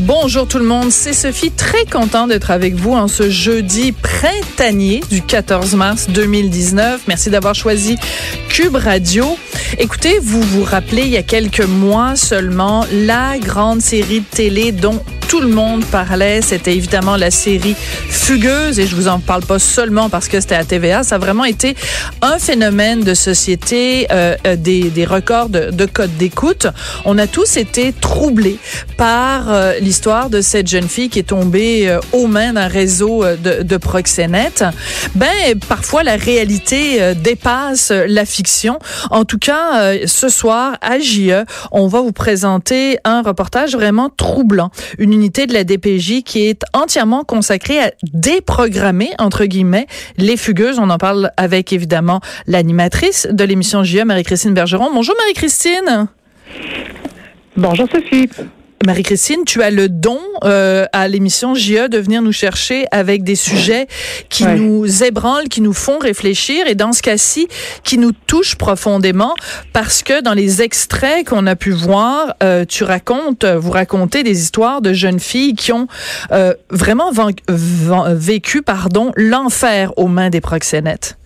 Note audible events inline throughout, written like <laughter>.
Bonjour tout le monde, c'est Sophie, très content d'être avec vous en ce jeudi printanier du 14 mars 2019. Merci d'avoir choisi Cube Radio. Écoutez, vous vous rappelez il y a quelques mois seulement la grande série de télé dont tout le monde parlait, c'était évidemment la série Fugueuse et je vous en parle pas seulement parce que c'était à TVA, ça a vraiment été un phénomène de société, euh, euh des, des, records de, de code d'écoute. On a tous été troublés par euh, l'histoire de cette jeune fille qui est tombée euh, aux mains d'un réseau de, de proxénètes. Ben parfois la réalité dépasse la fiction. En tout cas, ce soir à JE, on va vous présenter un reportage vraiment troublant. Unité de la DPJ qui est entièrement consacrée à déprogrammer, entre guillemets, les fugueuses. On en parle avec, évidemment, l'animatrice de l'émission JE, Marie-Christine Bergeron. Bonjour, Marie-Christine. Bonjour, Sophie. Marie-Christine, tu as le don euh, à l'émission JE de venir nous chercher avec des sujets qui nous ébranlent, qui nous font réfléchir et dans ce cas-ci, qui nous touchent profondément parce que dans les extraits qu'on a pu voir, euh, tu racontes, vous racontez des histoires de jeunes filles qui ont euh, vraiment vécu pardon l'enfer aux mains des proxénètes.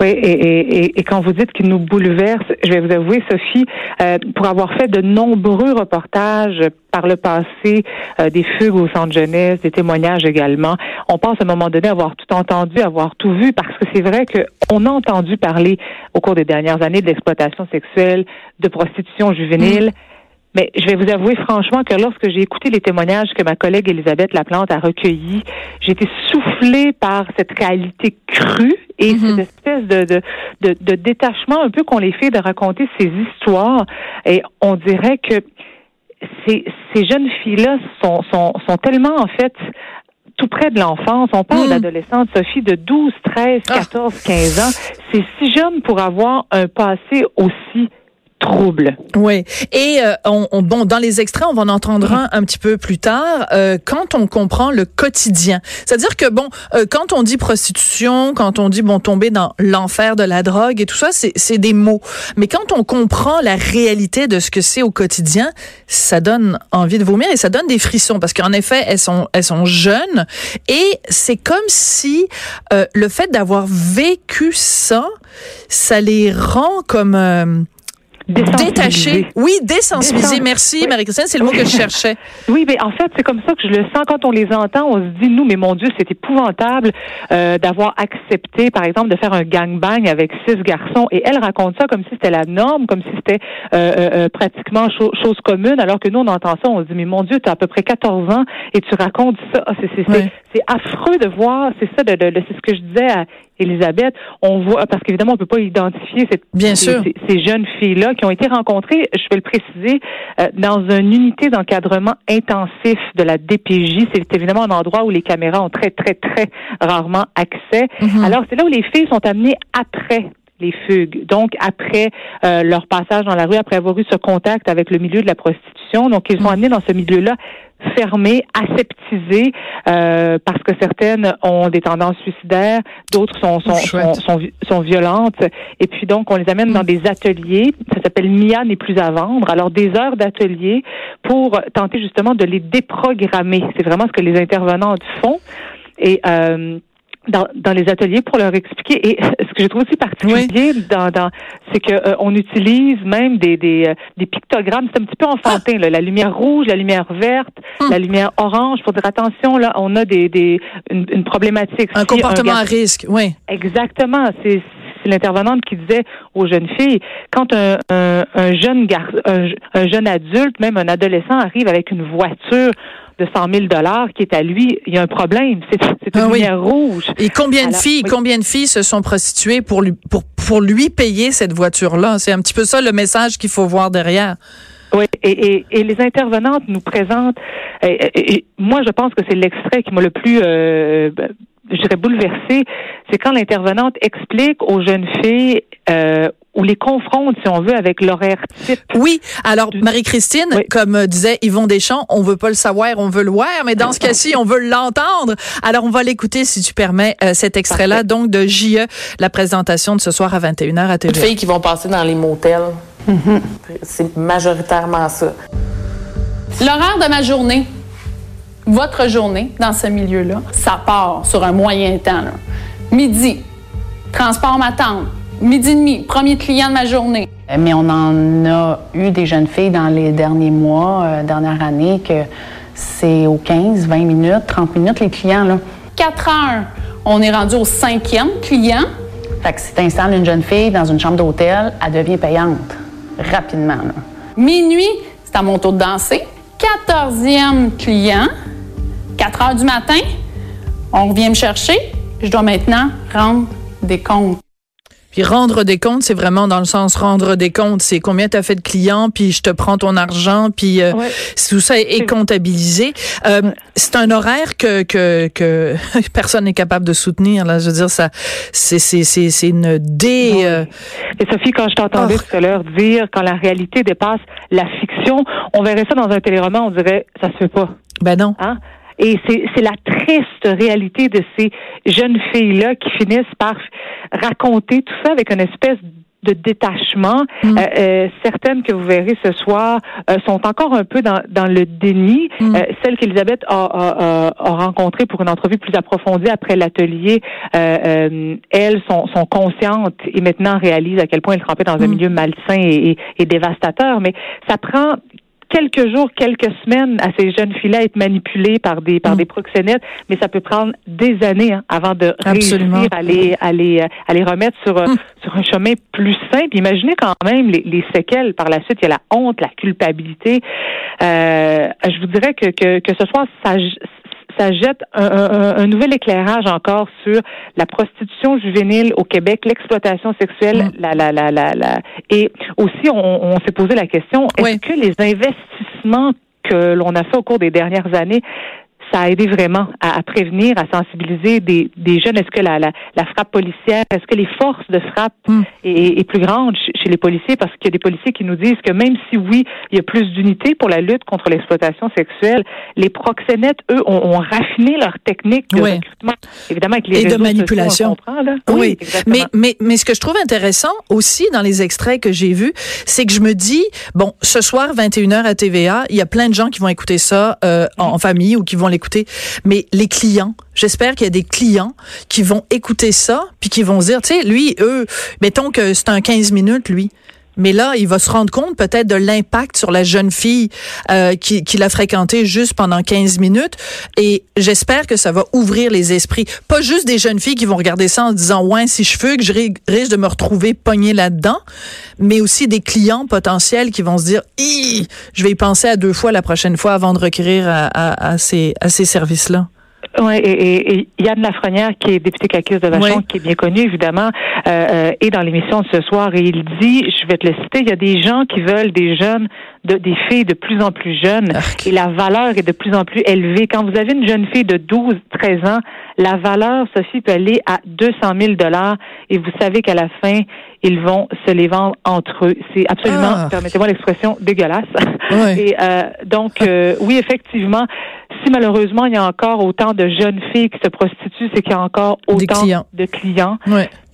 Oui, et, et, et, quand vous dites qu'il nous bouleverse, je vais vous avouer, Sophie, euh, pour avoir fait de nombreux reportages par le passé, euh, des fugues au centre jeunesse, des témoignages également, on pense à un moment donné avoir tout entendu, avoir tout vu, parce que c'est vrai qu'on a entendu parler au cours des dernières années de l'exploitation sexuelle, de prostitution juvénile. Mmh. Mais je vais vous avouer franchement que lorsque j'ai écouté les témoignages que ma collègue Elisabeth Laplante a recueillis, j'ai été soufflée par cette réalité crue et mhm. cette espèce de, de, de, de, détachement un peu qu'on les fait de raconter ces histoires. Et on dirait que ces, ces jeunes filles-là sont, sont, sont tellement en fait tout près de l'enfance. On parle mhm. d'adolescentes, Sophie, de 12, 13, 14, 15 ans. C'est si jeune pour avoir un passé aussi trouble. Oui. Et euh, on, bon, dans les extraits, on va en entendre un un petit peu plus tard. Euh, quand on comprend le quotidien, c'est-à-dire que bon, euh, quand on dit prostitution, quand on dit bon tomber dans l'enfer de la drogue et tout ça, c'est des mots. Mais quand on comprend la réalité de ce que c'est au quotidien, ça donne envie de vomir et ça donne des frissons parce qu'en effet, elles sont elles sont jeunes et c'est comme si le fait d'avoir vécu ça, ça les rend comme Détaché. Oui, désensibilisé. Merci, Marie-Christine. C'est le mot que je cherchais. <laughs> Oui, mais en fait, c'est comme ça que je le sens quand on les entend. On se dit, nous, mais mon Dieu, c'est épouvantable euh, d'avoir accepté, par exemple, de faire un gangbang avec six garçons. Et elle raconte ça comme si c'était la norme, comme si c'était euh, euh, pratiquement chose commune, alors que nous, on entend ça, on se dit, mais mon Dieu, tu as à peu près 14 ans et tu racontes ça. Ah, c'est affreux de voir, c'est ça, de, de, c'est ce que je disais à Elisabeth, on voit parce qu'évidemment on peut pas identifier cette, Bien ces, sûr. Ces, jeunes filles là qui ont été rencontrées, je vais le préciser, euh, dans une unité d'encadrement intensif de la DPJ. C'est évidemment un endroit où les caméras ont très très très rarement accès. Mm-hmm. Alors c'est là où les filles sont amenées après les fugues. Donc, après euh, leur passage dans la rue, après avoir eu ce contact avec le milieu de la prostitution, donc ils sont mm. amenés dans ce milieu-là fermé, aseptisé, euh, parce que certaines ont des tendances suicidaires, d'autres sont sont, sont, sont, sont, violentes. Et puis donc, on les amène dans mm. des ateliers. Ça s'appelle Mia n'est plus à vendre. Alors, des heures d'atelier pour tenter justement de les déprogrammer. C'est vraiment ce que les intervenantes font. Et euh, dans, dans les ateliers pour leur expliquer. Et <laughs> ce que je trouve aussi particulier dans, dans c'est que euh, on utilise même des des, euh, des pictogrammes. C'est un petit peu enfantin. Là. La lumière rouge, la lumière verte, hum. la lumière orange. Pour dire attention, là, on a des des une, problématique. Un comportement à risque, oui. Exactement. C'est l'intervenante qui disait aux jeunes filles, quand un, un, un jeune gar, un, un, jeune adulte, même un adolescent arrive avec une voiture de 100 000 dollars qui est à lui, il y a un problème. C'est une ah lumière rouge. Et combien de filles, combien de filles se sont prostituées pour lui, pour, pour lui payer cette voiture-là? C'est un petit peu ça le message qu'il faut voir derrière. Oui, et, et, et, les intervenantes nous présentent. Et, moi, je pense que c'est l'extrait qui m'a le plus, euh, je dirais, bouleversé. C'est quand l'intervenante explique aux jeunes filles euh, ou les confronte, si on veut, avec l'horaire type. Oui. Alors, Marie-Christine, comme euh, disait Yvon Deschamps, on veut pas le savoir, on veut le voir, mais dans ce cas-ci, on veut l'entendre. Alors, on va l'écouter, si tu permets, euh, cet extrait-là, donc de JE, la présentation de ce soir à 21h à TV. Les filles qui vont passer dans les motels, mm-hmm. c'est majoritairement ça. L'horaire de ma journée, votre journée dans ce milieu-là, ça part sur un moyen temps. Midi, transport m'attend. Midi et demi, premier client de ma journée. Euh, mais on en a eu des jeunes filles dans les derniers mois, euh, dernière année, que c'est aux 15, 20 minutes, 30 minutes, les clients. Là. 4 heures, on est rendu au cinquième client. Fait que si tu installes une jeune fille dans une chambre d'hôtel, elle devient payante rapidement. Minuit, c'est à mon tour de danser. 14e client, 4 heures du matin, on vient me chercher. Je dois maintenant rendre des comptes. Puis rendre des comptes, c'est vraiment dans le sens rendre des comptes, c'est combien tu as fait de clients, puis je te prends ton argent, puis euh, tout ça est, comptabilisé. Euh, c'est un horaire que que, que <laughs> personne n'est capable de soutenir. Là, je veux dire ça, c'est c'est c'est c'est une dé. Euh, Et Sophie, quand je t'entendais oh. tout à l'heure dire quand la réalité dépasse la fiction, on verrait ça dans un téléroman, on dirait ça se fait pas. Ben non. Hein? Et c'est la triste réalité de ces jeunes filles-là qui finissent par raconter tout ça avec une espèce de détachement. Mm. Euh, euh, certaines que vous verrez ce soir euh, sont encore un peu dans, dans le déni. Mm. celle qu'Elisabeth a, a, a, rencontrée pour une entrevue plus approfondie après l'atelier, elles sont, sont conscientes et maintenant réalisent à quel point elles trempent dans un mm. milieu malsain et, et, dévastateur. Mais ça prend quelques jours, quelques semaines à ces jeunes filles à être manipulées par des par mm. des proxénètes, mais ça peut prendre des années hein, avant de réussir à les, à les, à les remettre sur, mm. sur un chemin plus simple. Imaginez quand même les, les, séquelles par la suite. Il y a la honte, la culpabilité. Euh, je vous dirais que, que, que ce soir, ça, ça jette un, nouvel éclairage encore sur la prostitution juvénile au Québec, l'exploitation sexuelle, mm. la, la, la, la, et aussi on, s'est posé la question est-ce que les investissements que l'on a fait au cours des dernières années ça a aidé vraiment à, prévenir, à sensibiliser des, des jeunes? Est-ce que la, la, la, frappe policière, est-ce que les forces de frappe hmm. est, est, plus grande? Chez les policiers? Parce qu'il y a des policiers qui nous disent que même si oui, il y a plus d'unité pour la lutte contre l'exploitation sexuelle, les proxénètes, eux, ont, raffiné leur technique de recrutement. Évidemment, avec les Et de manipulation. Oui, mais, mais, mais ce que je trouve intéressant aussi dans les extraits que j'ai vus, c'est que je me dis, bon, ce soir, 21h à TVA, il y a plein de gens qui vont écouter ça euh, en, en famille ou qui vont les écouter. Mais les clients, j'espère qu'il y a des clients qui vont écouter ça, puis qui vont se dire, tu sais, lui, eux, mettons que c'est un 15 minutes, lui. Mais là, il va se rendre compte peut-être de l'impact sur la jeune fille euh, qui, qui l'a fréquenté juste pendant 15 minutes. Et j'espère que ça va ouvrir les esprits. Pas juste des jeunes filles qui vont regarder ça en disant, ouais, si je que je risque de me retrouver pogné là-dedans, mais aussi des clients potentiels qui vont se dire, je vais y penser à deux fois la prochaine fois avant de recourir à, à, à ces, à ces services-là. Oui, et, et, Yann Lafrenière, qui est député caquiste de Vachon, qui est bien connu, évidemment, euh, euh, est dans l'émission de ce soir et il dit, je vais te le citer, il y a des gens qui veulent des jeunes, de, des filles de plus en plus jeunes et la valeur est de plus en plus élevée. Quand vous avez une jeune fille de 12, 13 ans, la valeur, Sophie, peut aller à 200 000 dollars et vous savez qu'à la fin, ils vont se les vendre entre eux. C'est absolument, ah. permettez-moi l'expression, dégueulasse. Et euh, donc, euh, oui, effectivement, si malheureusement il y a encore autant de jeunes filles qui se prostituent, c'est qu'il y a encore autant de clients.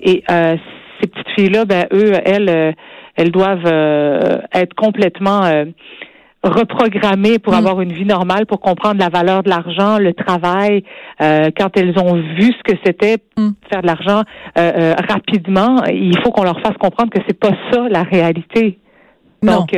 Et euh, ces petites filles-là, ben eux, elles, euh, elles doivent euh, être complètement reprogrammées pour mm. avoir une vie normale, pour comprendre la valeur de l'argent, le travail. quand elles ont vu ce que c'était mm. faire de l'argent rapidement, il faut qu'on leur fasse comprendre que c'est pas ça la réalité. Donc,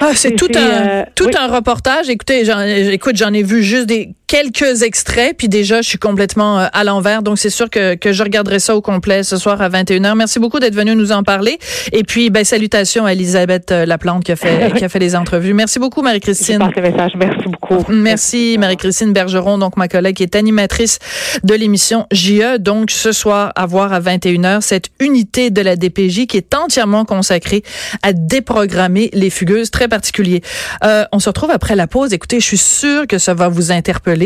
ah, c'est tout un tout un reportage. Écoutez, j'en, écoute, j'en ai vu juste des quelques extraits, puis déjà, je suis complètement euh, à l'envers. Donc, c'est sûr que, que je regarderai ça au complet ce soir à 21h. Merci beaucoup d'être venu nous en parler. Et puis, ben, salutations à Elisabeth euh, Laplante qui a fait, qui a fait les entrevues. Merci beaucoup, Marie-Christine. Merci beaucoup. Merci, Marie-Christine Bergeron, donc ma collègue qui est animatrice de l'émission JE. Donc, ce soir, à voir à 21h, cette unité de la DPJ qui est entièrement consacrée à déprogrammer les fugueuses, très particulier. Euh, on se retrouve après la pause. Écoutez, je suis sûre que ça va vous interpeller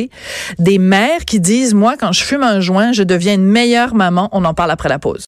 des mères qui disent, moi, quand je fume un joint, je deviens une meilleure maman. On en parle après la pause.